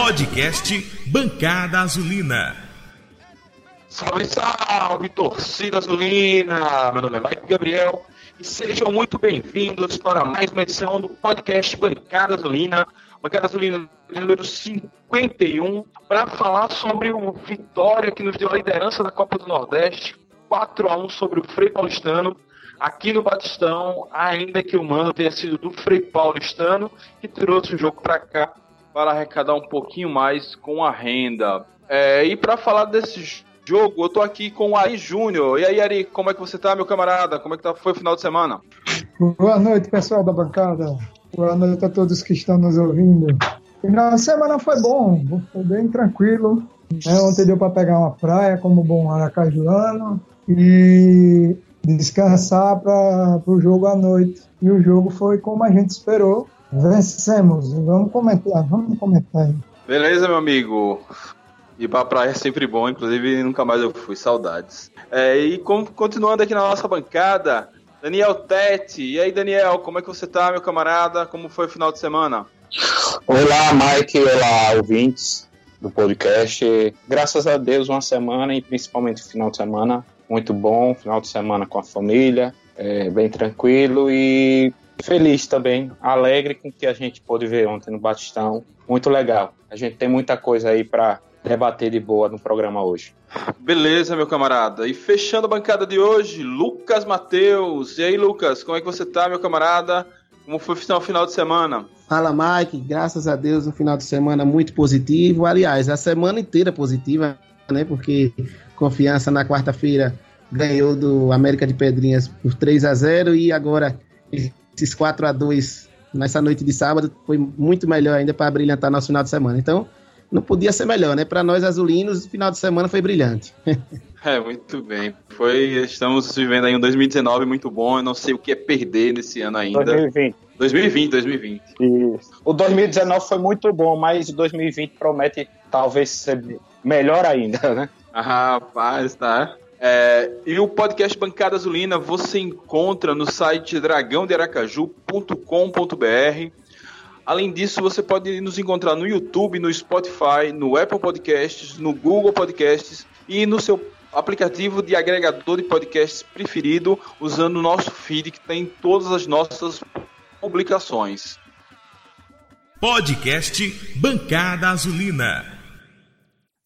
Podcast Bancada Azulina. Salve, salve, torcida azulina! Meu nome é Mike Gabriel e sejam muito bem-vindos para mais uma edição do podcast Bancada Azulina, Bancada Azulina número 51, para falar sobre o Vitória que nos deu a liderança da Copa do Nordeste, 4 a 1 sobre o Frei Paulistano, aqui no Batistão, ainda que o mando tenha sido do Frei Paulistano, que trouxe o jogo para cá para arrecadar um pouquinho mais com a renda. É, e para falar desse jogo, eu tô aqui com o Ari Júnior. E aí, Ari, como é que você tá, meu camarada? Como é que tá, foi o final de semana? Boa noite, pessoal da bancada. Boa noite a todos que estão nos ouvindo. Final de semana foi bom, foi bem tranquilo. É, ontem deu para pegar uma praia como bom aracajuano e descansar para o jogo à noite. E o jogo foi como a gente esperou. Vencemos. Vamos comentar, vamos comentar aí. Beleza, meu amigo. Ir pra praia é sempre bom, inclusive nunca mais eu fui, saudades. É, e com, continuando aqui na nossa bancada, Daniel Tete. E aí, Daniel, como é que você tá, meu camarada? Como foi o final de semana? Olá, Mike. Olá, ouvintes do podcast. Graças a Deus, uma semana e principalmente o final de semana muito bom. Final de semana com a família, é, bem tranquilo e feliz também, alegre com o que a gente pôde ver ontem no Batistão. Muito legal. A gente tem muita coisa aí para debater de boa no programa hoje. Beleza, meu camarada. E fechando a bancada de hoje, Lucas Mateus. E aí, Lucas, como é que você tá, meu camarada? Como foi o final de semana? Fala, Mike. Graças a Deus, um final de semana muito positivo. Aliás, a semana inteira positiva, né? Porque confiança na quarta-feira ganhou do América de Pedrinhas por 3 a 0 e agora esses 4 a 2 nessa noite de sábado foi muito melhor ainda para brilhantar nosso final de semana. Então, não podia ser melhor, né? Para nós azulinos, o final de semana foi brilhante. É, muito bem. Foi, estamos vivendo aí um 2019 muito bom. Eu não sei o que é perder nesse ano ainda. 2020. 2020, 2020. Isso. O 2019 foi muito bom, mas o 2020 promete talvez ser melhor ainda, né? Ah, rapaz, tá. É, e o podcast Bancada Azulina você encontra no site dragãodearacaju.com.br. Além disso, você pode nos encontrar no YouTube, no Spotify, no Apple Podcasts, no Google Podcasts e no seu aplicativo de agregador de podcasts preferido, usando o nosso feed que tem todas as nossas publicações. Podcast Bancada Azulina.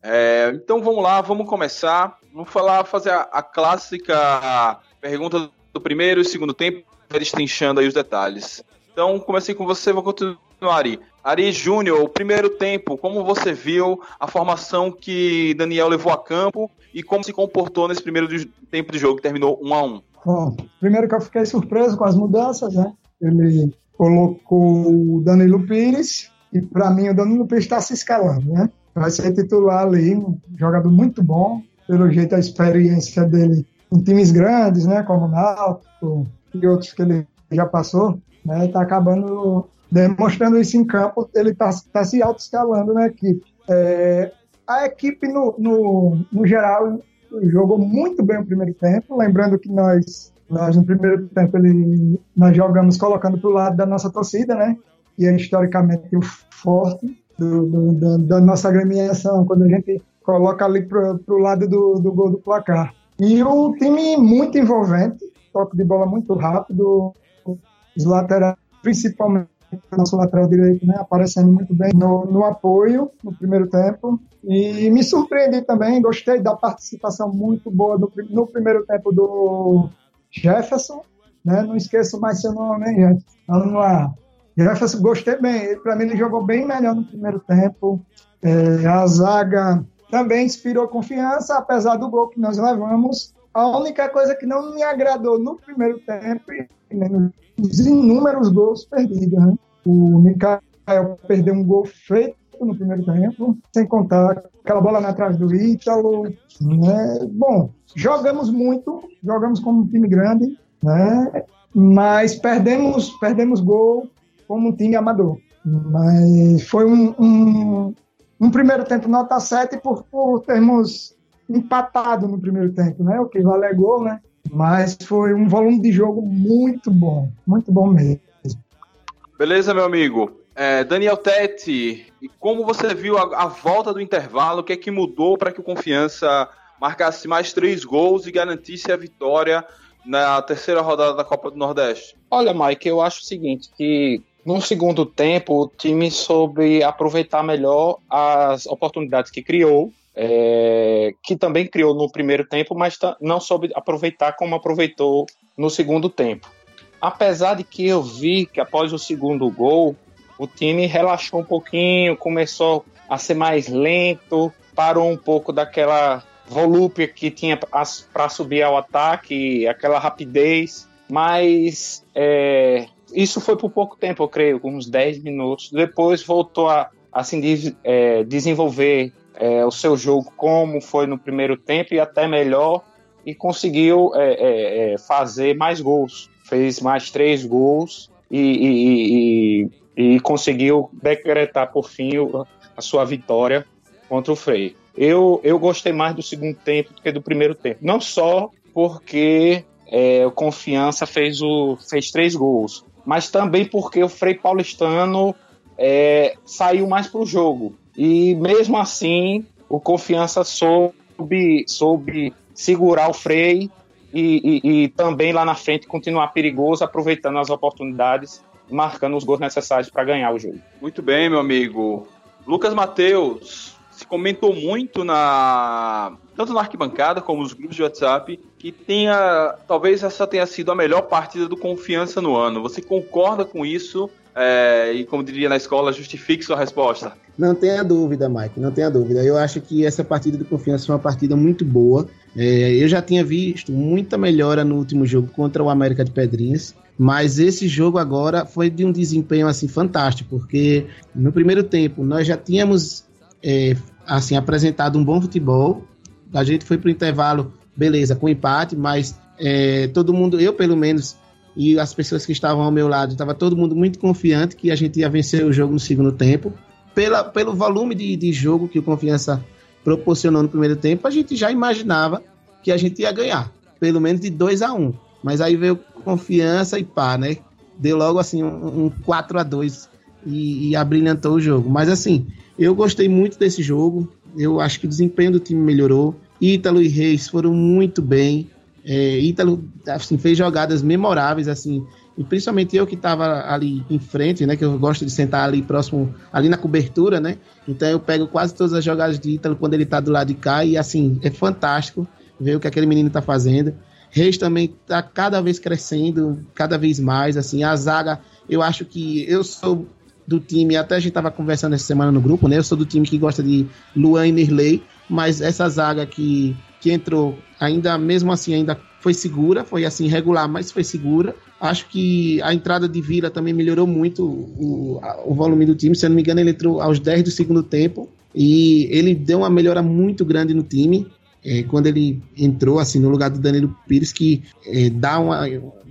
É, então vamos lá, vamos começar. Vamos falar, fazer a, a clássica pergunta do primeiro e segundo tempo, destrinchando aí os detalhes. Então, comecei com você, vou continuar, Ari. Ari Júnior, o primeiro tempo, como você viu a formação que Daniel levou a campo e como se comportou nesse primeiro tempo de jogo que terminou 1 a 1 Bom, primeiro que eu fiquei surpreso com as mudanças, né? Ele colocou o Danilo Pires e para mim o Danilo Pires está se escalando, né? vai ser titular ali, um jogador muito bom, pelo jeito a experiência dele em times grandes, né, como o Náutico e outros que ele já passou, né, tá acabando demonstrando isso em campo, ele está tá se auto-escalando na equipe. É, a equipe, no, no, no geral, jogou muito bem o primeiro tempo, lembrando que nós, nós no primeiro tempo, ele, nós jogamos colocando para o lado da nossa torcida, né, e é historicamente o forte, do, do, da nossa agremiação, quando a gente coloca ali para o lado do, do gol do placar. E o time muito envolvente, toque de bola muito rápido, os laterais, principalmente nosso lateral direito, né, aparecendo muito bem no, no apoio no primeiro tempo. E me surpreendi também, gostei da participação muito boa do, no primeiro tempo do Jefferson. Né, não esqueço mais seu nome, hein, gente? Vamos lá. Jefferson, gostei bem. Para mim, ele jogou bem melhor no primeiro tempo. É, a zaga também inspirou confiança, apesar do gol que nós levamos. A única coisa que não me agradou no primeiro tempo, os inúmeros gols perdidos. Né? O Mikael perdeu um gol feito no primeiro tempo, sem contar aquela bola na trave do Ítalo. Né? Bom, jogamos muito, jogamos como um time grande, né? mas perdemos, perdemos gol como um time amador. Mas foi um, um, um primeiro tempo nota 7 por, por termos empatado no primeiro tempo, né? O que vale é gol, né? Mas foi um volume de jogo muito bom, muito bom mesmo. Beleza, meu amigo. É, Daniel Tete, e como você viu a, a, volta do intervalo? O que é que mudou para que o Confiança marcasse mais três gols e garantisse a vitória na terceira rodada da Copa do Nordeste? Olha, Mike, eu acho o seguinte, que no segundo tempo o time soube aproveitar melhor as oportunidades que criou, é, que também criou no primeiro tempo, mas não soube aproveitar como aproveitou no segundo tempo. Apesar de que eu vi que após o segundo gol, o time relaxou um pouquinho, começou a ser mais lento, parou um pouco daquela volúpia que tinha para subir ao ataque, aquela rapidez, mas é, isso foi por pouco tempo, eu creio, uns 10 minutos. Depois voltou a assim, é, desenvolver é, o seu jogo como foi no primeiro tempo e até melhor, e conseguiu é, é, é fazer mais gols. Fez mais três gols e, e, e, e conseguiu decretar por fim a sua vitória contra o Frei. Eu, eu gostei mais do segundo tempo do que do primeiro tempo. Não só porque é, o Confiança fez, o, fez três gols, mas também porque o Frei Paulistano é, saiu mais para o jogo. E mesmo assim, o Confiança soube, soube segurar o Frei e, e, e, também lá na frente continuar perigoso, aproveitando as oportunidades, marcando os gols necessários para ganhar o jogo. Muito bem, meu amigo. Lucas Matheus, se comentou muito na tanto na arquibancada como nos grupos de WhatsApp que tenha talvez essa tenha sido a melhor partida do Confiança no ano. Você concorda com isso? É, e como diria na escola, justifique sua resposta. Não tenha dúvida, Mike, não tenha dúvida. Eu acho que essa partida do Confiança foi uma partida muito boa. É, eu já tinha visto muita melhora no último jogo contra o América de Pedrinhas. Mas esse jogo agora foi de um desempenho assim fantástico, porque no primeiro tempo nós já tínhamos é, assim apresentado um bom futebol. A gente foi para o intervalo, beleza, com empate, mas é, todo mundo, eu pelo menos, e as pessoas que estavam ao meu lado, estava todo mundo muito confiante que a gente ia vencer o jogo no segundo tempo. Pela, pelo volume de, de jogo que o Confiança proporcionou no primeiro tempo, a gente já imaginava que a gente ia ganhar, pelo menos de 2 a 1 um. Mas aí veio confiança e pá, né? Deu logo assim um, um 4 a 2 e, e abrilhantou o jogo. Mas assim, eu gostei muito desse jogo. Eu acho que o desempenho do time melhorou. Ítalo e Reis foram muito bem. É, Ítalo assim, fez jogadas memoráveis, assim, e principalmente eu que estava ali em frente, né, que eu gosto de sentar ali próximo, ali na cobertura, né, então eu pego quase todas as jogadas de Ítalo quando ele está do lado de cá, e assim, é fantástico ver o que aquele menino está fazendo. Reis também está cada vez crescendo, cada vez mais, assim, a zaga, eu acho que eu sou do time, até a gente estava conversando essa semana no grupo, né, eu sou do time que gosta de Luan e Nirley, mas essa zaga que que entrou, ainda mesmo assim, ainda foi segura, foi assim, regular, mas foi segura. Acho que a entrada de Vila também melhorou muito o, o volume do time. Se eu não me engano, ele entrou aos 10 do segundo tempo e ele deu uma melhora muito grande no time. É, quando ele entrou assim no lugar do Danilo Pires, que é, dá uma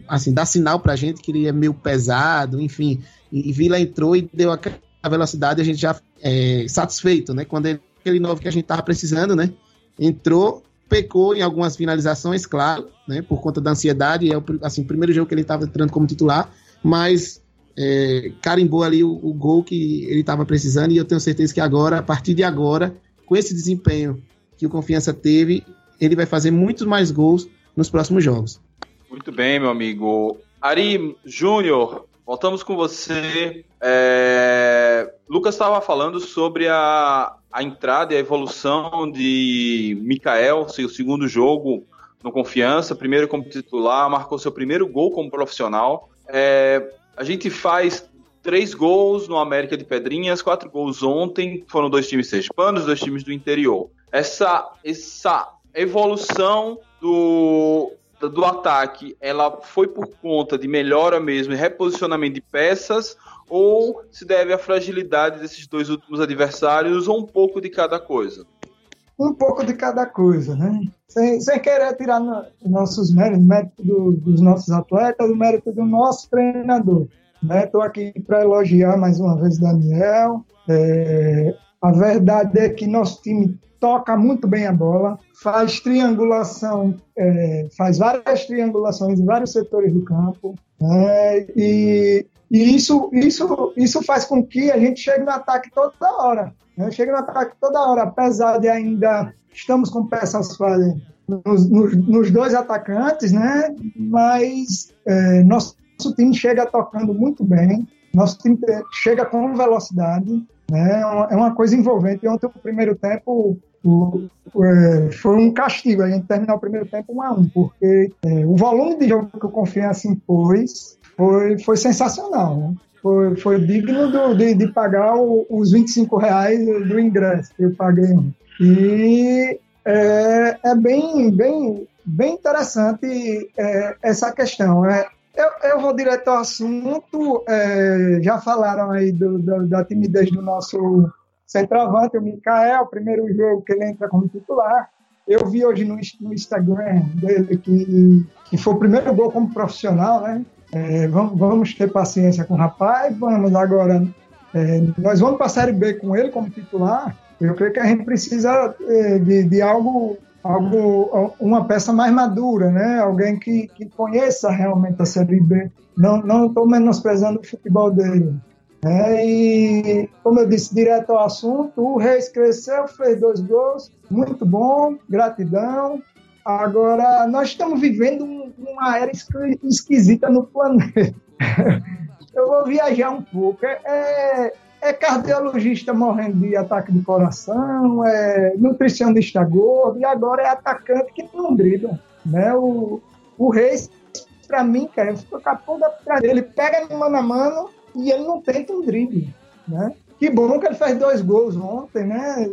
assim dá sinal pra gente que ele é meio pesado, enfim. E, Vila entrou e deu aquela velocidade, a gente já é satisfeito, né? Quando ele, aquele novo que a gente tava precisando, né? Entrou pecou em algumas finalizações, claro, né, por conta da ansiedade. É o, assim, primeiro jogo que ele estava entrando como titular, mas é, carimbou ali o, o, gol que ele estava precisando. E eu tenho certeza que agora, a partir de agora, com esse desempenho que o Confiança teve, ele vai fazer muitos mais gols nos próximos jogos. Muito bem, meu amigo. Ari Júnior, voltamos com você. É... Lucas estava falando sobre a, a entrada e a evolução de Mikael, seu segundo jogo no Confiança, primeiro como titular, marcou seu primeiro gol como profissional. É, a gente faz três gols no América de Pedrinhas, quatro gols ontem, foram dois times sergipanos, dois times do interior. Essa, essa evolução do, do ataque, ela foi por conta de melhora mesmo, reposicionamento de peças, ou se deve à fragilidade desses dois últimos adversários, ou um pouco de cada coisa? Um pouco de cada coisa, né? Sem, sem querer tirar no, nossos méritos, mérito do, dos nossos atletas, o mérito do nosso treinador. Estou né? aqui para elogiar mais uma vez Daniel. É, A verdade é que nosso time toca muito bem a bola, faz triangulação, é, faz várias triangulações em vários setores do campo, né? e, e isso, isso, isso faz com que a gente chegue no ataque toda hora. Né? Chega no ataque toda hora, apesar de ainda estamos com peças falhas nos, nos, nos, dois atacantes, né? mas é, nosso, nosso time chega tocando muito bem, nosso time chega com velocidade, né? É uma coisa envolvente. Ontem, o primeiro tempo, o, é, foi um castigo a gente terminar o primeiro tempo 1 a 1 porque é, o volume de jogo que o Confiança impôs foi, foi sensacional. Né? Foi, foi digno do, de, de, pagar o, os 25 reais do ingresso que eu paguei. E é, é bem, bem, bem interessante é, essa questão. É, eu, eu vou direto ao assunto. É, já falaram aí do, do, da timidez do nosso centroavante, o Mikael, primeiro jogo que ele entra como titular. Eu vi hoje no, no Instagram dele que, que foi o primeiro gol como profissional, né? É, vamos, vamos, ter paciência com o rapaz, vamos agora. É, nós vamos para a Série B com ele como titular. Eu creio que a gente precisa é, de, de algo algo, uma peça mais madura, né? Alguém que, que conheça realmente a Série B. Não estou menosprezando o futebol dele. É, e, como eu disse, direto ao assunto, o Reis cresceu, fez dois gols, muito bom, gratidão. Agora, nós estamos vivendo uma era esquisita no planeta. eu vou viajar um pouco. É, é cardiologista morrendo de ataque de coração, é nutricionista gordo, e agora é atacante que não dribla. Né? O, o Reis, para mim, cara, eu fico com a ponta dele. Ele pega no mano a mano e ele não tenta um drible. Né? Que bom que ele fez dois gols ontem, né?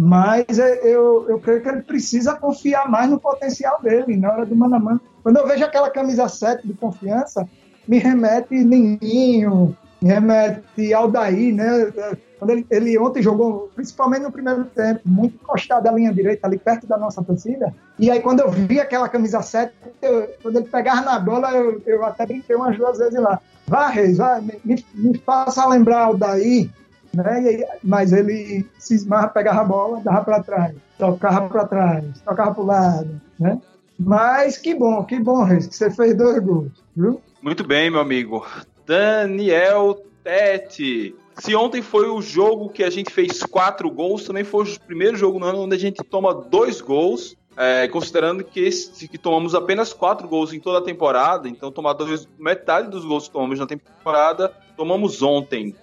Mas é, eu, eu creio que ele precisa confiar mais no potencial dele na hora do mano a mano. Quando eu vejo aquela camisa 7 de confiança, me remete Ninho, remete ao Daí, né? Quando ele, ele, ontem jogou, principalmente no primeiro tempo, muito encostado da linha direita, ali perto da nossa torcida. E aí, quando eu vi aquela camisa 7, eu, quando ele pegava na bola, eu, eu até brinquei umas duas vezes lá. Vá, Reis, vá, me, me faça lembrar o Daí, né? Mas ele cismava, pegava a bola, dava para trás, tocava para trás, tocava para o lado, né? Mas que bom, que bom, Reis, que você fez dois gols, viu? Muito bem, meu amigo. Daniel Tete. Se ontem foi o jogo que a gente fez quatro gols, também foi o primeiro jogo no ano onde a gente toma dois gols. É, considerando que, esse, que tomamos apenas quatro gols em toda a temporada, então tomar dois, metade dos gols que tomamos na temporada, tomamos ontem.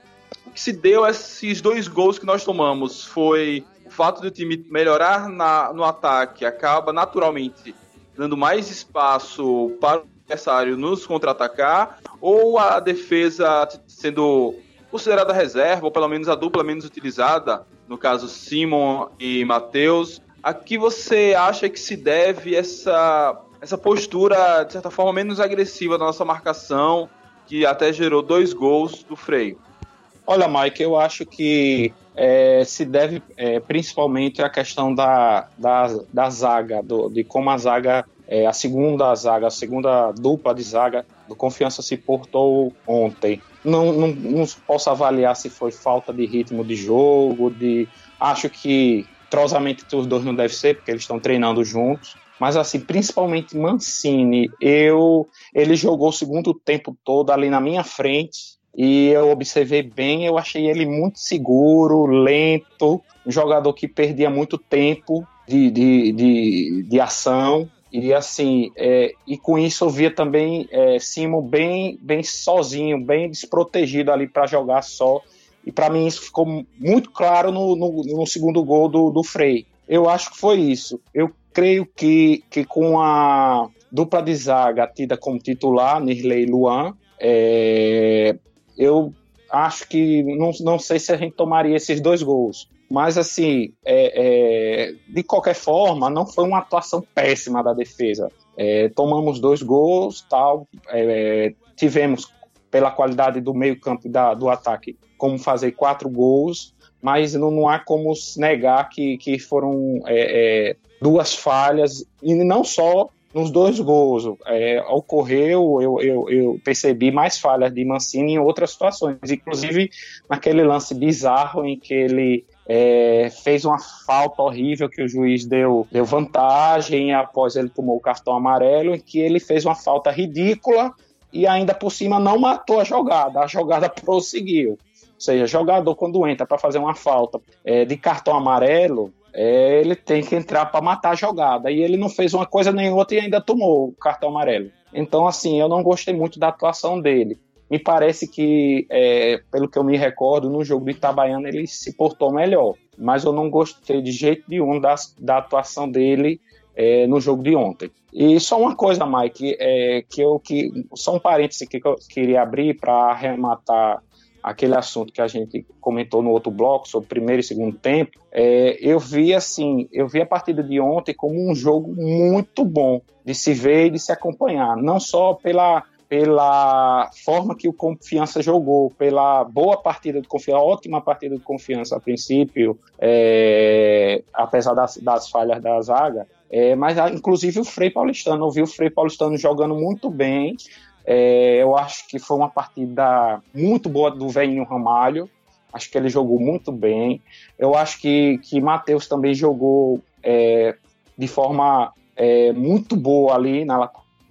O que se deu a esses dois gols que nós tomamos foi o fato do time melhorar na, no ataque, acaba naturalmente dando mais espaço para adversário nos contra-atacar, ou a defesa sendo considerada reserva, ou pelo menos a dupla menos utilizada, no caso Simon e Matheus. A que você acha que se deve essa, essa postura, de certa forma, menos agressiva da nossa marcação, que até gerou dois gols do freio? Olha, Mike, eu acho que é, se deve é, principalmente à questão da, da, da zaga, do, de como a zaga é, a segunda zaga, a segunda dupla de zaga do Confiança se portou ontem. Não, não, não posso avaliar se foi falta de ritmo de jogo, de acho que trozamento entre os dois não deve ser, porque eles estão treinando juntos. Mas assim, principalmente Mancini, eu ele jogou o segundo tempo todo ali na minha frente e eu observei bem, eu achei ele muito seguro, lento, um jogador que perdia muito tempo de, de, de, de ação e assim, é, e com isso eu via também é, Simon bem, bem sozinho, bem desprotegido ali para jogar só. E para mim isso ficou muito claro no, no, no, segundo gol do, do Frei. Eu acho que foi isso. Eu creio que, que com a dupla de zaga tida como titular, Nirley e Luan, é, eu acho que não, não sei se a gente tomaria esses dois gols. Mas, assim, é, é, de qualquer forma, não foi uma atuação péssima da defesa. É, tomamos dois gols, tal, é, tivemos, pela qualidade do meio-campo do ataque, como fazer quatro gols, mas não, não há como negar que, que foram é, é, duas falhas, e não só nos dois gols. É, ocorreu, eu, eu, eu, percebi mais falhas de Mancini em outras situações, inclusive naquele lance bizarro em que ele é, fez uma falta horrível que o juiz deu, deu vantagem após ele tomou o cartão amarelo, em que ele fez uma falta ridícula e ainda por cima não matou a jogada, a jogada prosseguiu. Ou seja, jogador quando entra para fazer uma falta é, de cartão amarelo, é, ele tem que entrar para matar a jogada. E ele não fez uma coisa nem outra e ainda tomou o cartão amarelo. Então, assim, eu não gostei muito da atuação dele. Me parece que, é, pelo que eu me recordo, no jogo do Itabaiana ele se portou melhor. Mas eu não gostei de jeito nenhum da, da atuação dele é, no jogo de ontem. E só uma coisa, Mike, é, que eu que só um parêntese que eu queria abrir para arrematar aquele assunto que a gente comentou no outro bloco sobre primeiro e segundo tempo, é, eu vi assim, eu vi a partida de ontem como um jogo muito bom de se ver e de se acompanhar, não só pela pela forma que o Confiança jogou, pela boa partida de confiança, ótima partida de confiança a princípio, é, apesar das, das, falhas da zaga, é, mas inclusive o Frei Paulistano, eu vi o Frei Paulistano jogando muito bem, é, eu acho que foi uma partida muito boa do Velhinho Ramalho. Acho que ele jogou muito bem. Eu acho que, que Matheus também jogou é, de forma é, muito boa ali na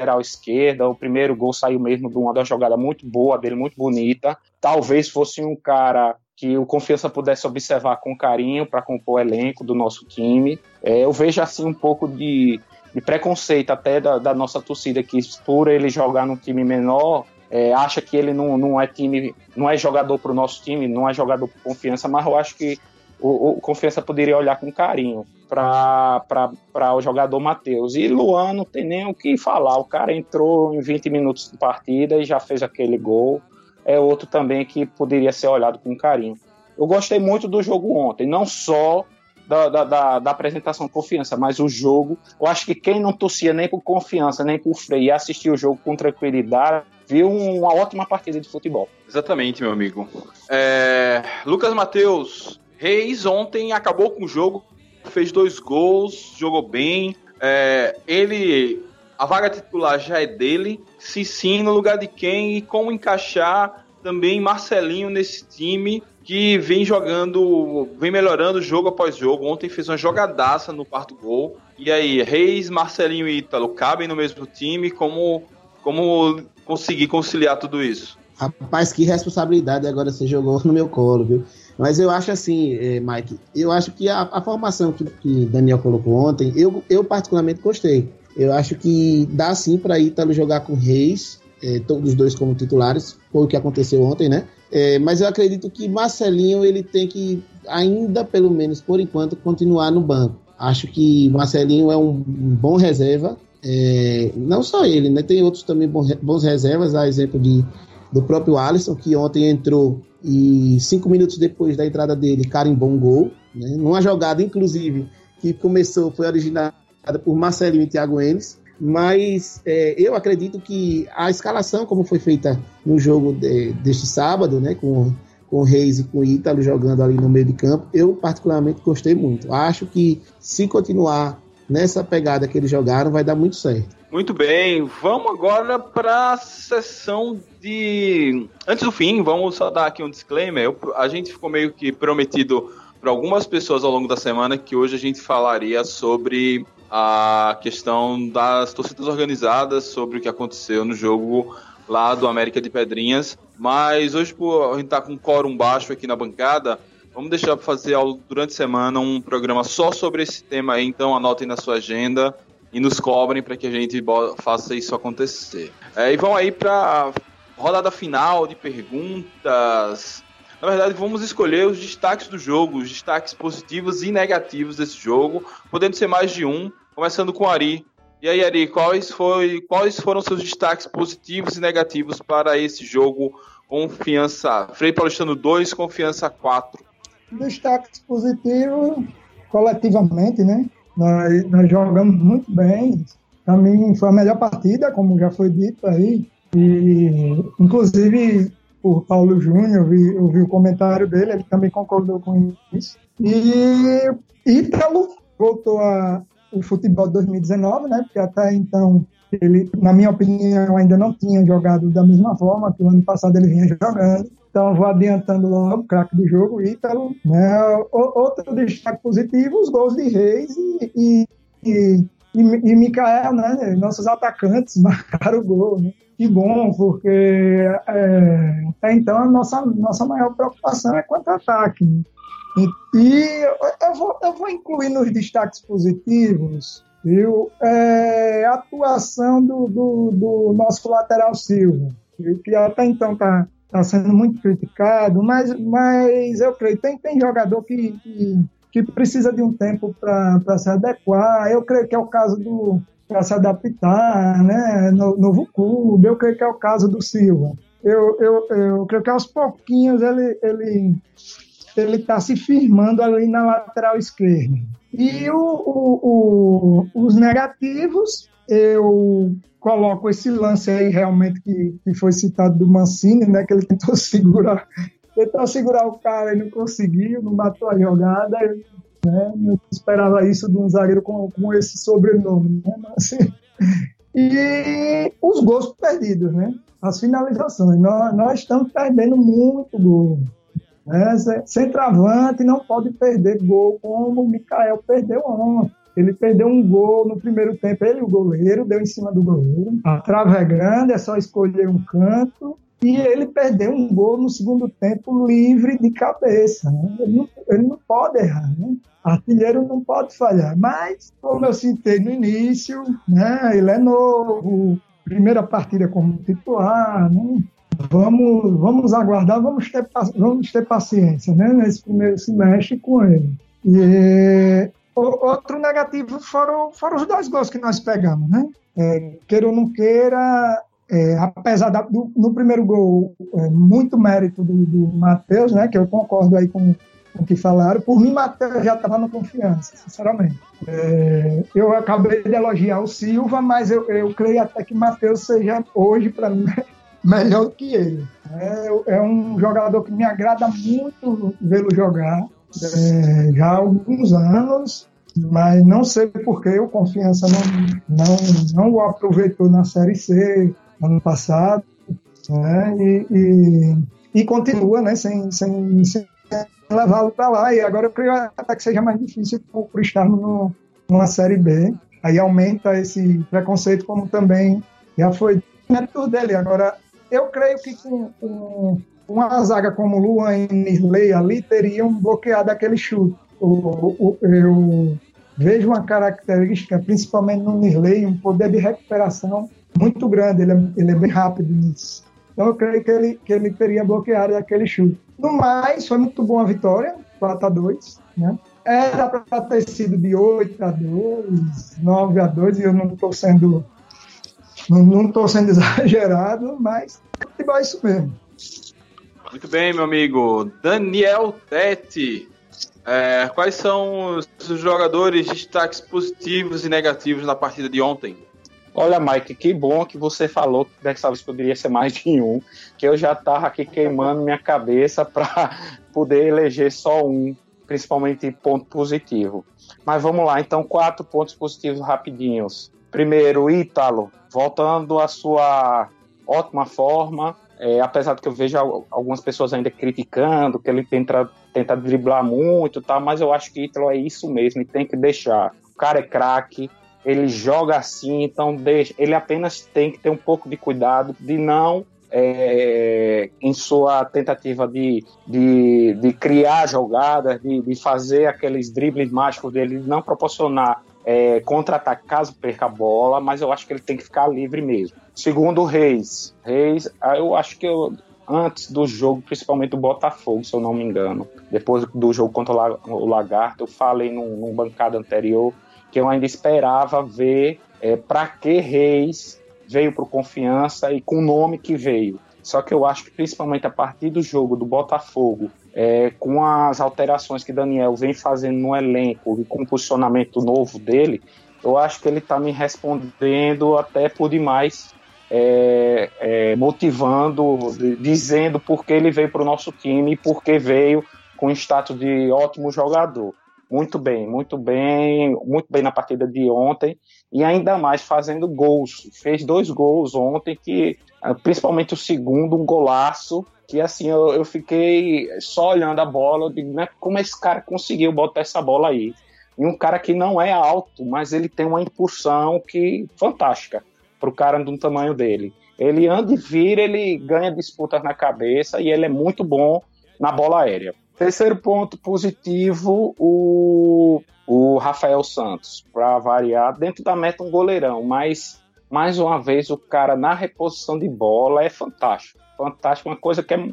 lateral esquerda. O primeiro gol saiu mesmo de uma, jogada muito boa dele, muito bonita. Talvez fosse um cara que o Confiança pudesse observar com carinho para compor o elenco do nosso time. É, eu vejo assim um pouco de de preconceito até da, da, nossa torcida, que por ele jogar num time menor, é, acha que ele não, não é time, não é jogador para o nosso time, não é jogador por confiança, mas eu acho que o, o Confiança poderia olhar com carinho para o jogador Matheus. E Luan não tem nem o que falar, o cara entrou em 20 minutos de partida e já fez aquele gol. É outro também que poderia ser olhado com carinho. Eu gostei muito do jogo ontem, não só da, da, da, da apresentação confiança, mas o jogo, eu acho que quem não torcia nem por confiança, nem por freio e assistiu o jogo com tranquilidade, viu uma ótima partida de futebol. Exatamente, meu amigo. É, Lucas Matheus, Reis ontem acabou com o jogo, fez dois gols, jogou bem. É, ele, a vaga titular já é dele. Se sim, no lugar de quem e como encaixar também Marcelinho nesse time que vem jogando, vem melhorando jogo após jogo. Ontem fez uma jogadaça no quarto gol. E aí, Reis, Marcelinho e Ítalo cabem no mesmo time? Como, como conseguir conciliar tudo isso? Rapaz, que responsabilidade agora você jogou no meu colo, viu? Mas eu acho assim, eh, Mike, eu acho que a, a formação que, que, Daniel colocou ontem, eu, eu particularmente gostei. Eu acho que dá sim para Ítalo jogar com Reis, eh, todos os dois como titulares, foi o que aconteceu ontem, né? É, mas eu acredito que Marcelinho ele tem que, ainda pelo menos por enquanto, continuar no banco. Acho que Marcelinho é um bom reserva. É, não só ele, né? Tem outros também bons reservas, a exemplo de, do próprio Alisson, que ontem entrou e cinco minutos depois da entrada dele carimbou um gol. Né? Numa jogada, inclusive, que começou, foi originada por Marcelinho e Thiago Enes. Mas é, eu acredito que a escalação, como foi feita no jogo de, deste sábado, né, com, com o Reis e com o Ítalo jogando ali no meio de campo, eu particularmente gostei muito. Acho que se continuar nessa pegada que eles jogaram, vai dar muito certo. Muito bem, vamos agora para a sessão de. Antes do fim, vamos só dar aqui um disclaimer. Eu, a gente ficou meio que prometido para algumas pessoas ao longo da semana que hoje a gente falaria sobre a questão das torcidas organizadas sobre o que aconteceu no jogo lá do América de Pedrinhas. Mas hoje, por a gente tá com um quórum baixo aqui na bancada, vamos deixar para fazer durante a semana um programa só sobre esse tema aí. Então anotem na sua agenda e nos cobrem para que a gente faça isso acontecer. É, e vão aí para rodada final de perguntas. Na verdade, vamos escolher os destaques do jogo, os destaques positivos e negativos desse jogo, podendo ser mais de um. Começando com Ari. E aí, Ari, quais, foi, quais foram seus destaques positivos e negativos para esse jogo Confiança Frei Paulistano 2, Confiança 4? Destaques positivos, coletivamente, né? Nós, nós jogamos muito bem. Para mim, foi a melhor partida, como já foi dito aí. E, inclusive, por Paulo Júnior, eu vi o comentário dele, ele também concordou com isso. E Ítalo voltou a, o futebol de 2019, né? Porque até então ele, na minha opinião, ainda não tinha jogado da mesma forma que o ano passado ele vinha jogando. Então vou adiantando logo craque do jogo, Ítalo. Né? Outro destaque positivo, os gols de Reis e, e, e, e, Mikael, né? Nossos atacantes marcaram o gol. Né? Que bom, porque é, até então a nossa, nossa maior preocupação é quanto ataque. Né? E, eu, vou, eu vou incluir nos destaques positivos viu? É, a atuação do, do, do, nosso lateral Silva, que até então está tá sendo muito criticado, mas, mas eu creio tem, tem jogador que, que, que precisa de um tempo para se adequar. Eu creio que é o caso do para se adaptar, né? No, novo clube, eu creio que é o caso do Silva. Eu, eu, eu creio que aos pouquinhos ele, ele ele está se firmando ali na lateral esquerda. E o, o, o, os negativos, eu coloco esse lance aí realmente que, que foi citado do Mancini, né, que ele tentou segurar, tentou segurar o cara e não conseguiu, não matou a jogada, né, não esperava isso de um zagueiro com, com esse sobrenome, né, mas, e os gols perdidos, né, as finalizações, nós, nós estamos perdendo muito gol, né? Centroavante não pode perder gol como o Mikael perdeu ontem. Ele perdeu um gol no primeiro tempo, ele, o goleiro, deu em cima do goleiro. A trave é grande, é só escolher um canto. E ele perdeu um gol no segundo tempo livre de cabeça. Né? Ele, não, ele, não, pode errar. Né? Artilheiro não pode falhar. Mas, como eu citei no início, né? ele é novo, primeira partida como titular, né? vamos, vamos aguardar, vamos ter, vamos ter paciência né, nesse primeiro semestre com ele. E outro negativo foram, foram os dois gols que nós pegamos, né? É, queira ou não queira, é, apesar da, do, no primeiro gol, é, muito mérito do, do Matheus, né? Que eu concordo aí com, com o que falaram. Por mim, Matheus já estava na confiança, sinceramente. É, eu acabei de elogiar o Silva, mas eu, eu creio até que Matheus seja hoje, para mim, melhor que ele. É, é, um jogador que me agrada muito vê-lo jogar é, já há alguns anos, mas não sei por que o Confiança não, não, não o aproveitou na Série C ano passado né, e, e, e, continua né, sem, sem, sem levá-lo para lá. E agora eu creio até que seja mais difícil por, por estarmos no, numa Série B. Aí aumenta esse preconceito, como também já foi tudo dele. Agora, eu creio que com, com uma zaga como Luan e Nirley ali teriam bloqueado aquele chute. O, o, eu vejo uma característica, principalmente no Nirley, um poder de recuperação muito grande. Ele é, ele é bem rápido nisso. Então eu creio que ele, que ele teria bloqueado aquele chute. No mais, foi muito boa a vitória, 4 a 2 né? Era para ter sido de 8 a 2, 9 a 2, e eu não estou sendo não estou sendo exagerado, mas é isso mesmo. Muito bem, meu amigo. Daniel Tete. É, quais são os jogadores destaques positivos e negativos na partida de ontem? Olha, Mike, que bom que você falou que dessa vez poderia ser mais de um, que eu já estava aqui queimando minha cabeça para poder eleger só um, principalmente ponto positivo. Mas vamos lá, então, quatro pontos positivos rapidinhos. Primeiro, Ítalo, voltando à sua ótima forma, é, apesar de que eu vejo algumas pessoas ainda criticando, que ele tenta, tenta driblar muito, tá, mas eu acho que Ítalo é isso mesmo, e tem que deixar. O cara é craque, ele joga assim, então deixa, ele apenas tem que ter um pouco de cuidado de não é, em sua tentativa de, de, de criar jogadas, de, de, fazer aqueles dribles mágicos dele, não proporcionar é, contra-ataque caso perca a bola, mas eu acho que ele tem que ficar livre mesmo. Segundo Reis, Reis, ah, eu acho que eu, antes do jogo, principalmente do Botafogo, se eu não me engano, depois do jogo contra o Lagarto, eu falei num, num bancada anterior que eu ainda esperava ver é, para que Reis veio para Confiança e com o nome que veio. Só que eu acho que principalmente a partir do jogo do Botafogo é, com as alterações que Daniel vem fazendo no elenco e com o posicionamento novo dele, eu acho que ele está me respondendo até por demais, é, é, motivando, dizendo por que ele veio para o nosso time e por que veio com status de ótimo jogador. Muito bem, muito bem, muito bem na partida de ontem e ainda mais fazendo gols. Fez dois gols ontem que, principalmente o segundo, um golaço que assim, eu, eu fiquei só olhando a bola, eu digo, né, como esse cara conseguiu botar essa bola aí? E um cara que não é alto, mas ele tem uma impulsão que fantástica para o cara do tamanho dele. Ele anda e vira, ele ganha disputas na cabeça e ele é muito bom na bola aérea. Terceiro ponto positivo, o, o Rafael Santos, para variar, dentro da meta um goleirão, mas mais uma vez o cara na reposição de bola é fantástico. Fantástico, uma coisa que é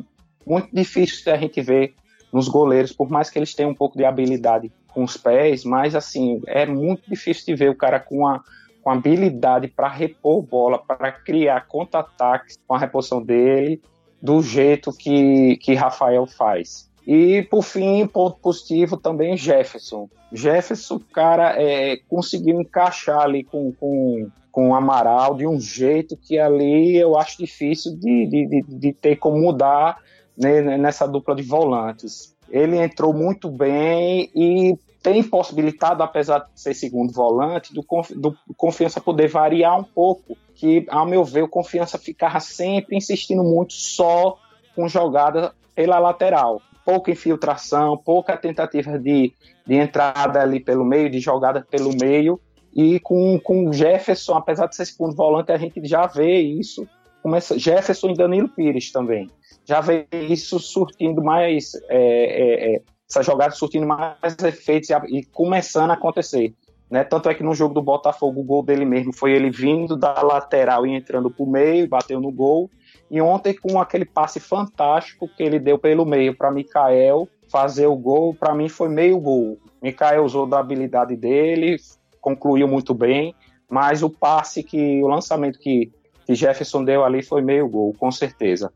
muito difícil de a gente ver nos goleiros, por mais que eles tenham um pouco de habilidade com os pés, mas assim, é muito difícil de ver o cara com a com habilidade para repor bola, para criar contra-ataques com a reposição dele, do jeito que, que Rafael faz. E, por fim, ponto positivo também Jefferson. Jefferson, cara, é, conseguiu encaixar ali com, com, com o Amaral de um jeito que ali eu acho difícil de, de, de, de ter como mudar né, nessa dupla de volantes. Ele entrou muito bem e tem possibilitado, apesar de ser segundo volante, do, do Confiança poder variar um pouco, que, ao meu ver, o Confiança ficava sempre insistindo muito só com jogada pela lateral. Pouca infiltração, pouca tentativa de, de entrada ali pelo meio, de jogada pelo meio, e com, com Jefferson, apesar de ser segundo volante, a gente já vê isso, começa, Jefferson e Danilo Pires também, já vê isso surtindo mais... É, é, é, essa jogada surtindo mais efeitos e, e começando a acontecer. Né? Tanto é que no jogo do Botafogo, o gol dele mesmo foi ele vindo da lateral e entrando para o meio, bateu no gol. E ontem, com aquele passe fantástico que ele deu pelo meio para Mikael fazer o gol, para mim foi meio gol. Mikael usou da habilidade dele, concluiu muito bem, mas o passe que, o lançamento que, que Jefferson deu ali foi meio gol, com certeza.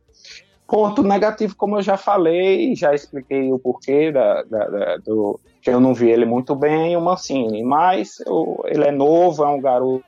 Ponto negativo, como eu já falei, já expliquei o porquê da, da, da, do que eu não vi ele muito bem, o Mancini. Mas eu, ele é novo, é um garoto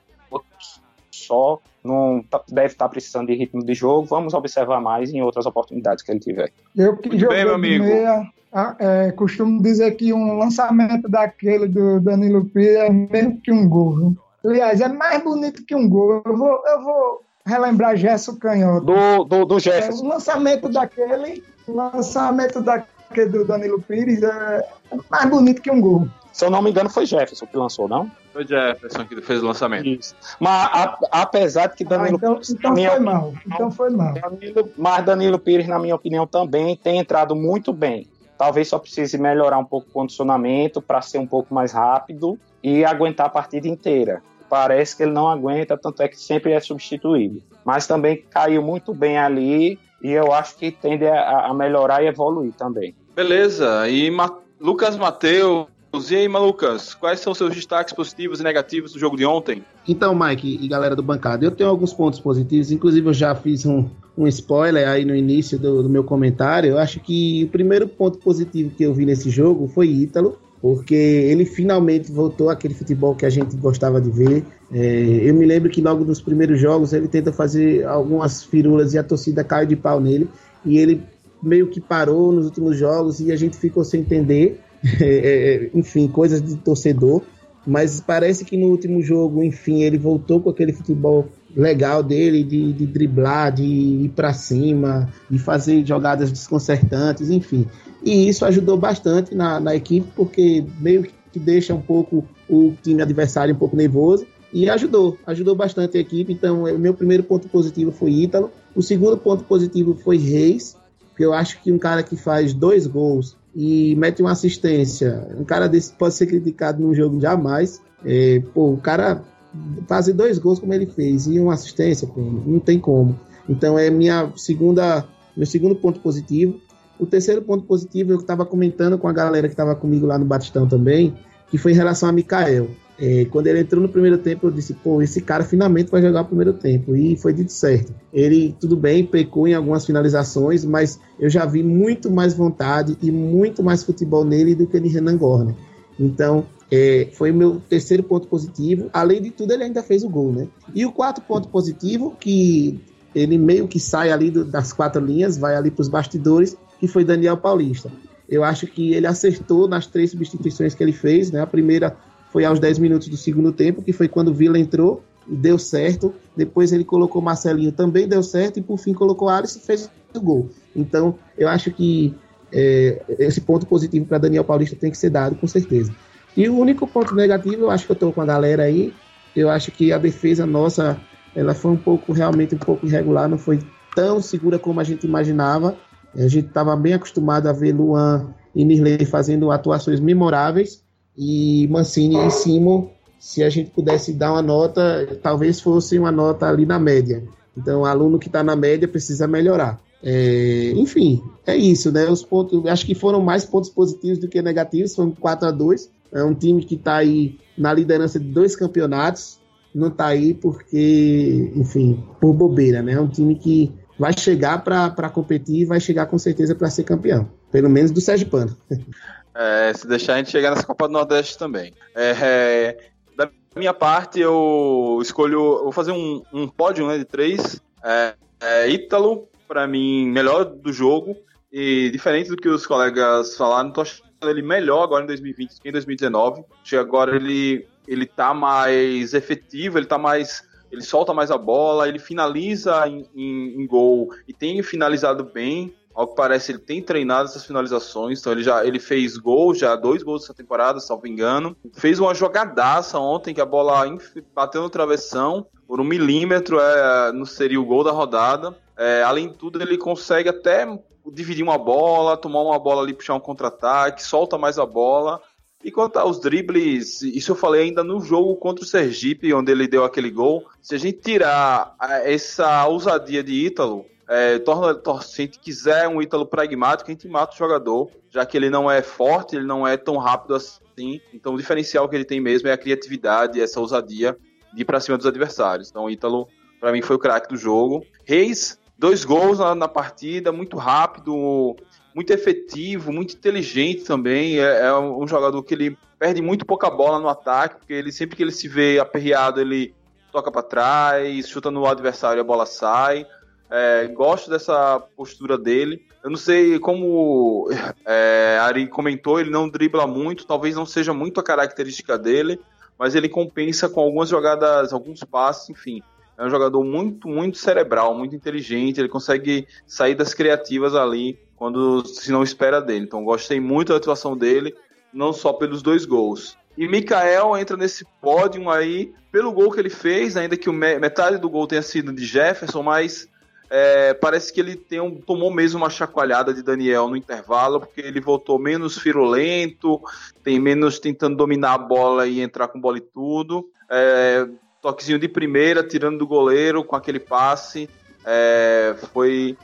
só, não tá, deve estar tá precisando de ritmo de jogo. Vamos observar mais em outras oportunidades que ele tiver. Eu que joguei bem, amigo. Meia, é, costumo dizer que um lançamento daquele do Danilo Pires é mesmo que um gol. Aliás, é mais bonito que um gol. Eu vou, eu vou relembrar Gerson Canhoto. Do, do, do Jefferson. É, o lançamento daquele, o lançamento daquele do Danilo Pires é mais bonito que um gol. Se eu não me engano, foi Jefferson que lançou, não? Foi Jefferson que fez o lançamento. Isso. Mas a, apesar de que Danilo ah, então, Pires. Então foi mal. Então foi mal. Danilo, mas Danilo Pires, na minha opinião, também tem entrado muito bem. Talvez só precise melhorar um pouco o condicionamento para ser um pouco mais rápido e aguentar a partida inteira parece que ele não aguenta, tanto é que sempre é substituído. Mas também caiu muito bem ali e eu acho que tende a, a melhorar e evoluir também. Beleza, e Ma Lucas Mateus, e aí, Malucas, quais são os seus destaques positivos e negativos do jogo de ontem? Então, Mike e galera do bancada, eu tenho alguns pontos positivos, inclusive eu já fiz um, um spoiler aí no início do, do meu comentário. Eu acho que o primeiro ponto positivo que eu vi nesse jogo foi Ítalo, porque ele finalmente voltou àquele futebol que a gente gostava de ver. É, eu me lembro que logo nos primeiros jogos ele tenta fazer algumas firulas e a torcida cai de pau nele, e ele meio que parou nos últimos jogos e a gente ficou sem entender, é, é, enfim, coisas de torcedor. Mas parece que no último jogo, enfim, ele voltou com aquele futebol legal dele de, de driblar, de ir para cima, de fazer jogadas desconcertantes, enfim. E isso ajudou bastante na, na equipe, porque meio que deixa um pouco o time adversário um pouco nervoso. E ajudou, ajudou bastante a equipe. Então, o meu primeiro ponto positivo foi Ítalo. O segundo ponto positivo foi Reis, que eu acho que um cara que faz dois gols e mete uma assistência, um cara desse pode ser criticado num jogo jamais. É, pô, o cara fazer dois gols como ele fez e uma assistência, não tem como. Então é minha segunda, meu segundo ponto positivo. O terceiro ponto positivo eu estava comentando com a galera que estava comigo lá no Batistão também, que foi em relação a Mikael. É, quando ele entrou no primeiro tempo, eu disse, pô, esse cara finalmente vai jogar o primeiro tempo. E foi dito certo. Ele, tudo bem, pecou em algumas finalizações, mas eu já vi muito mais vontade e muito mais futebol nele do que em Renan Gorner. Então, é, foi o meu terceiro ponto positivo. Além de tudo, ele ainda fez o gol, né? E o quarto ponto positivo, que ele meio que sai ali do, das quatro linhas, vai ali para os bastidores, que foi Daniel Paulista. Eu acho que ele acertou nas três substituições que ele fez, né? A primeira foi aos 10 minutos do segundo tempo, que foi quando o Vila entrou, deu certo. Depois ele colocou Marcelinho, também deu certo. E por fim colocou Alisson e fez o gol. Então, eu acho que é, esse ponto positivo para Daniel Paulista tem que ser dado, com certeza. E o único ponto negativo, eu acho que eu estou com a galera aí, eu acho que a defesa nossa, ela foi um pouco, realmente um pouco irregular, não foi tão segura como a gente imaginava. A gente estava bem acostumado a ver Luan e Nirley fazendo atuações memoráveis e Mancini em cima, se a gente pudesse dar uma nota, talvez fosse uma nota ali na média. Então, o aluno que está na média precisa melhorar. É, enfim, é isso, né? Os pontos, acho que foram mais pontos positivos do que negativos, foram 4 a 2 É um time que está aí na liderança de dois campeonatos, não está aí porque, enfim, por bobeira, né? É um time que vai chegar para competir e vai chegar com certeza para ser campeão, pelo menos do Sérgio Pano. É, se deixar a gente chegar nessa Copa do Nordeste também. É, é, da minha parte, eu escolho. vou fazer um, um pódio né, de três. É, é Ítalo, para mim, melhor do jogo. E diferente do que os colegas falaram, tô achando ele melhor agora em 2020 que em 2019. Acho que agora ele, ele tá mais efetivo, ele tá mais. Ele solta mais a bola, ele finaliza em, em, em gol e tem finalizado bem. Ao que parece, ele tem treinado essas finalizações, então ele já ele fez gol, já dois gols essa temporada, salvo engano. Fez uma jogadaça ontem que a bola bateu no travessão por um milímetro, é, não seria o gol da rodada. É, além de tudo, ele consegue até dividir uma bola, tomar uma bola ali, puxar um contra-ataque, solta mais a bola. E quanto aos dribles, isso eu falei ainda no jogo contra o Sergipe, onde ele deu aquele gol. Se a gente tirar essa ousadia de Ítalo, é, torna, se a gente quiser um Ítalo pragmático, a gente mata o jogador, já que ele não é forte, ele não é tão rápido assim. Então o diferencial que ele tem mesmo é a criatividade, essa ousadia de ir pra cima dos adversários. Então o Ítalo, para mim, foi o craque do jogo. Reis, dois gols na, na, partida, muito rápido, muito efetivo, muito inteligente também. É, é, um jogador que ele perde muito pouca bola no ataque, porque ele sempre que ele se vê aperreado, ele toca para trás, chuta no adversário e a bola sai. É, gosto dessa postura dele. Eu não sei como é, Ari comentou, ele não dribla muito, talvez não seja muito a característica dele, mas ele compensa com algumas jogadas, alguns passos, enfim. É um jogador muito, muito cerebral, muito inteligente, ele consegue sair das criativas ali quando se não espera dele. Então gostei muito da atuação dele, não só pelos dois gols. E Mikael entra nesse pódio aí pelo gol que ele fez, ainda que metade do gol tenha sido de Jefferson, mas é, parece que ele um, tomou mesmo uma chacoalhada de Daniel no intervalo, porque ele voltou menos firulento, tem menos tentando dominar a bola e entrar com bola e tudo. É, toquezinho de primeira, tirando do goleiro com aquele passe. É, foi.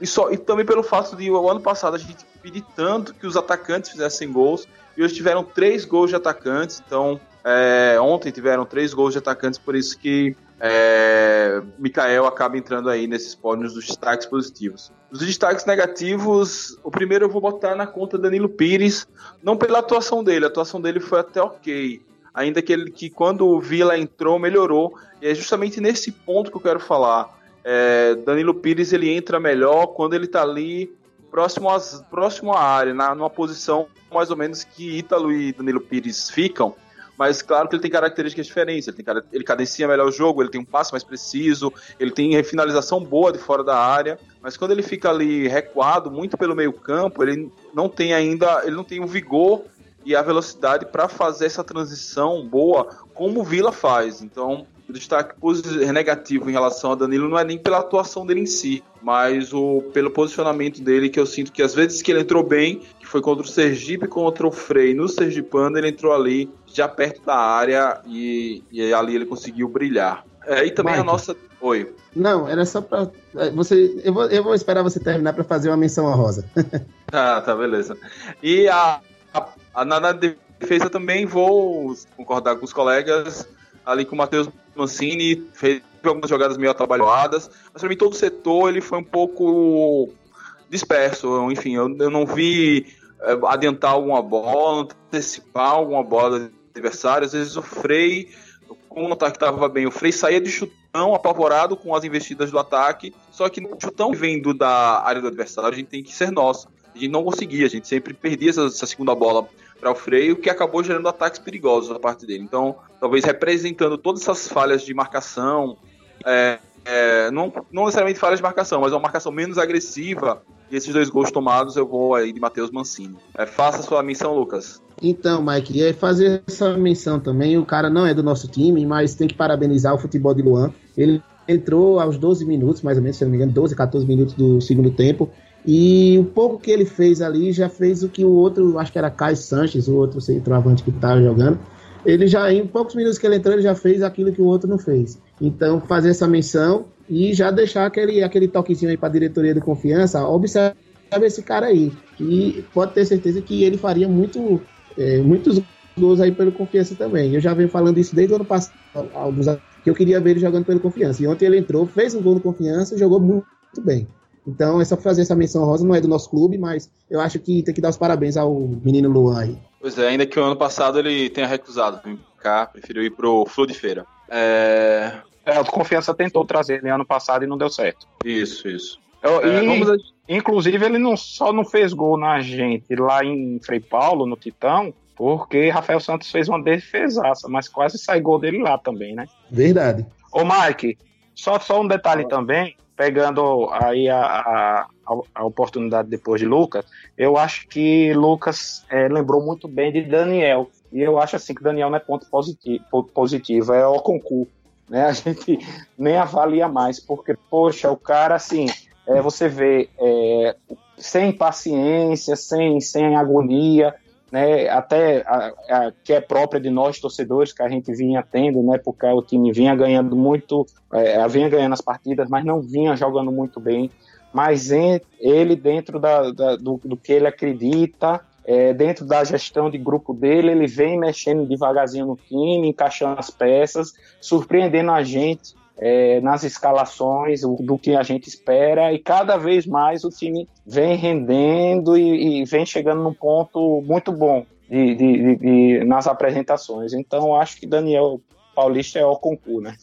E, só, e também pelo fato de o ano passado a gente pedir tanto que os atacantes fizessem gols, e hoje tiveram três gols de atacantes, então é, ontem tiveram três gols de atacantes, por isso que é, Mikael acaba entrando aí nesses pódios dos destaques positivos. Os destaques negativos, o primeiro eu vou botar na conta Danilo Pires, não pela atuação dele, a atuação dele foi até ok, ainda que ele que quando o Vila entrou melhorou, e é justamente nesse ponto que eu quero falar. É, Danilo Pires ele entra melhor quando ele está ali próximo, às, próximo à área, na, numa posição mais ou menos que Ítalo e Danilo Pires ficam, mas claro que ele tem características diferentes. Ele, tem, ele cadencia melhor o jogo, ele tem um passe mais preciso, ele tem finalização boa de fora da área. Mas quando ele fica ali recuado, muito pelo meio campo, ele não tem ainda, ele não tem o vigor e a velocidade para fazer essa transição boa como o Vila faz. Então, o destaque negativo em relação a Danilo não é nem pela atuação dele em si, mas o, pelo posicionamento dele, que eu sinto que às vezes que ele entrou bem, que foi contra o Sergipe contra o Frei no Sergipano, ele entrou ali já perto da área e, e ali ele conseguiu brilhar. É, e também Mike. a nossa. Oi. Não, era só pra. É, você, eu, vou, eu vou esperar você terminar para fazer uma menção honrosa. ah, tá, beleza. E a, a, a, na defesa também vou concordar com os colegas ali com o Matheus Mancini, fez algumas jogadas meio atrabalhadas, mas para mim todo o setor ele foi um pouco disperso, enfim, eu, eu não vi é, adiantar alguma bola, antecipar alguma bola do adversário, às vezes o Frei, como o ataque estava bem, o Frei saía de chutão apavorado com as investidas do ataque, só que no chutão vindo da área do adversário, a gente tem que ser nosso. A gente não conseguia, a gente sempre perdia essa, essa segunda bola para o freio, que acabou gerando ataques perigosos da parte dele. Então, talvez representando todas essas falhas de marcação, é, é, não, não necessariamente falha de marcação, mas uma marcação menos agressiva. E esses dois gols tomados eu vou aí de Matheus Mancini. É, faça sua missão, Lucas. Então, Mike, é fazer essa menção também. O cara não é do nosso time, mas tem que parabenizar o futebol de Luan. Ele entrou aos 12 minutos, mais ou menos, se não me engano, 12, 14 minutos do segundo tempo. E o pouco que ele fez ali já fez o que o outro, acho que era Caio Sanches, o outro centroavante que estava jogando. Ele já, em poucos minutos que ele entrou, ele já fez aquilo que o outro não fez. Então, fazer essa menção e já deixar aquele, aquele toquezinho aí para a diretoria de confiança. Observe esse cara aí. E pode ter certeza que ele faria muito, é, muitos gols aí pelo confiança também. Eu já venho falando isso desde o ano passado, alguns que eu queria ver ele jogando pelo confiança. E ontem ele entrou, fez um gol no confiança e jogou muito, muito bem. Então, é só fazer essa menção rosa, não é do nosso clube, mas eu acho que tem que dar os parabéns ao menino Luan aí. Pois é, ainda que o ano passado ele tenha recusado vir cá, preferiu ir pro Flor de Feira. É... é, o Confiança tentou trazer ele ano passado e não deu certo. Isso, isso. Eu, é, e, vamos... Inclusive, ele não, só não fez gol na gente lá em Frei Paulo, no Titão, porque Rafael Santos fez uma defesaça, mas quase sai gol dele lá também, né? Verdade. Ô, Mike, só, só um detalhe também pegando aí a, a, a, oportunidade depois de Lucas, eu acho que Lucas é, lembrou muito bem de Daniel. E eu acho assim que Daniel não é ponto positivo, ponto positivo é o concurso. Né? A gente nem avalia mais, porque, poxa, o cara assim, é, você vê é, sem paciência, sem, sem agonia, né, até a, a, que é própria de nós torcedores que a gente vinha tendo, né, porque o time vinha ganhando muito, é, vinha ganhando as partidas, mas não vinha jogando muito bem. Mas em, ele dentro da, da, do, do, que ele acredita, é, dentro da gestão de grupo dele, ele vem mexendo devagarzinho no time, encaixando as peças, surpreendendo a gente é, nas escalações do que a gente espera e cada vez mais o time vem rendendo e, e vem chegando num ponto muito bom de, de, de, nas apresentações. Então acho que Daniel Paulista é o concurso, né?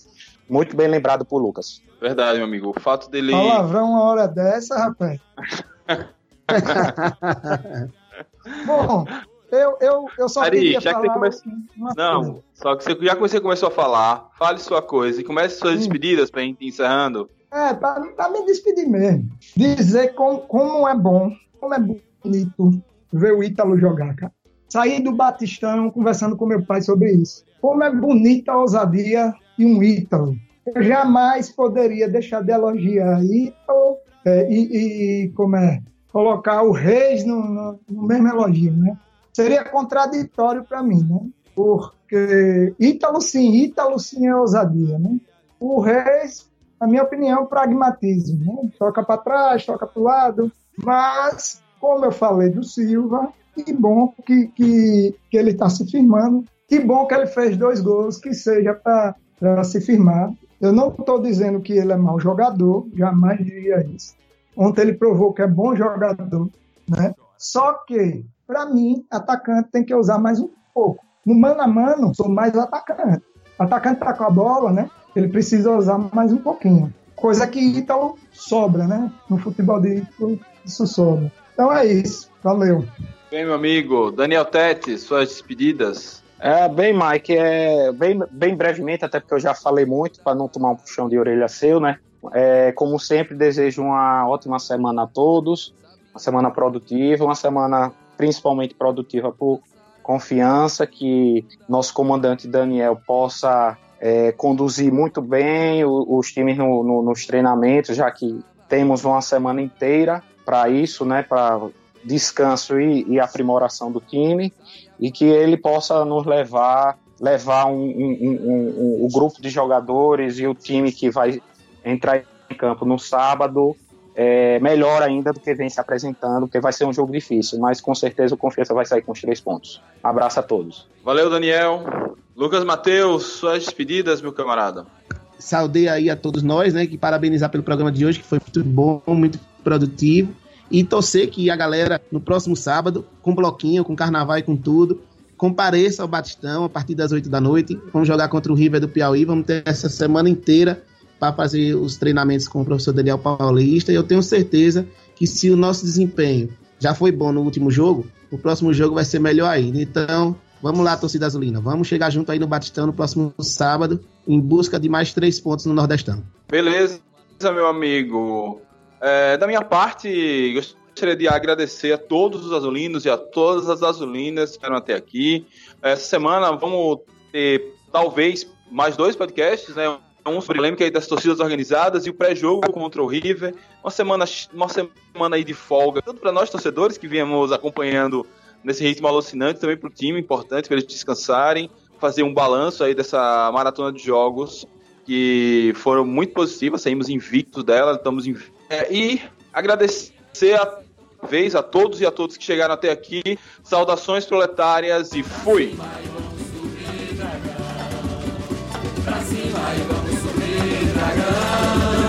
Muito bem lembrado por Lucas. Verdade, meu amigo. O fato dele. Palavrão uma hora dessa, rapaz. Bom, eu, eu, eu só Ari, queria já falar que você começa... Não, coisa. só que você, já que você começou a falar, fale sua coisa e comece suas despedidas pra gente ir encerrando. É, pra me despedir mesmo. Dizer como, como é bom, como é bonito ver o Ítalo jogar, cara. Saí do Batistão conversando com meu pai sobre isso. Como é bonita a ousadia de um Ítalo. Eu jamais poderia deixar de elogiar Ítalo é, e, e, como é, colocar o Reis no, no, no mesmo elogio, né? Seria contraditório para mim, né? Porque Ítalo sim, Ítalo sim é ousadia, né? O Reis, na minha opinião, é pragmatismo, né? Toca para trás, toca para o lado, mas, como eu falei do Silva, que bom que, que, que ele está se firmando, que bom que ele fez dois gols, que seja para se firmar. Eu não estou dizendo que ele é mau jogador, jamais diria isso. Ontem ele provou que é bom jogador, né? Só que para mim, atacante tem que usar mais um pouco. No mano a mano, sou mais atacante. Atacante tá com a bola, né? Ele precisa usar mais um pouquinho. Coisa que Ítalo sobra, né? No futebol de Ítalo, isso sobra. Então é isso. Valeu. Bem, meu amigo. Daniel Tete, suas despedidas. É, bem, Mike, é, bem, bem brevemente, até porque eu já falei muito, para não tomar um puxão de orelha seu, né? É, como sempre, desejo uma ótima semana a todos, uma semana produtiva, uma semana principalmente produtiva por confiança, que nosso comandante Daniel possa é, conduzir muito bem os, times no, no, nos treinamentos, já que temos uma semana inteira para isso, né, para descanso e, e, aprimoração do time, e que ele possa nos levar levar um, um, um, o grupo de jogadores e o time que vai entrar em campo no sábado é, melhor ainda do que vem se apresentando, porque vai ser um jogo difícil, mas com certeza o Confiança vai sair com os três pontos. Abraço a todos. Valeu, Daniel. Lucas Matheus, suas despedidas, meu camarada. Saudei aí a todos nós, né? Que parabenizar pelo programa de hoje, que foi muito bom, muito produtivo. E torcer que a galera, no próximo sábado, com bloquinho, com carnaval e com tudo, compareça ao Batistão a partir das 8 da noite. Vamos jogar contra o River do Piauí. Vamos ter essa semana inteira para fazer os treinamentos com o professor Daniel Paulista. E eu tenho certeza que se o nosso desempenho já foi bom no último jogo, o próximo jogo vai ser melhor ainda. Então, Vamos lá, torcida azulina. Vamos chegar junto aí no Batistão no próximo sábado, em busca de mais três pontos no Nordestão. Beleza, meu amigo. É, da minha parte, gostaria de agradecer a todos os azulinos e a todas as azulinas que estão até aqui. Essa semana vamos ter, talvez, mais dois podcasts, né? É um sobre a polêmica aí das torcidas organizadas e o pré-jogo contra o River. Uma semana, uma semana aí de folga, tanto para nós torcedores que viemos acompanhando nesse ritmo alucinante, também para o time, importante para eles descansarem, fazer um balanço aí dessa maratona de jogos que foram muito positivas, saímos invictos dela, estamos invictos. É, e agradecer a vez a todos e a todos que chegaram até aqui. Saudações proletárias e fui! Pra cima, Chicago.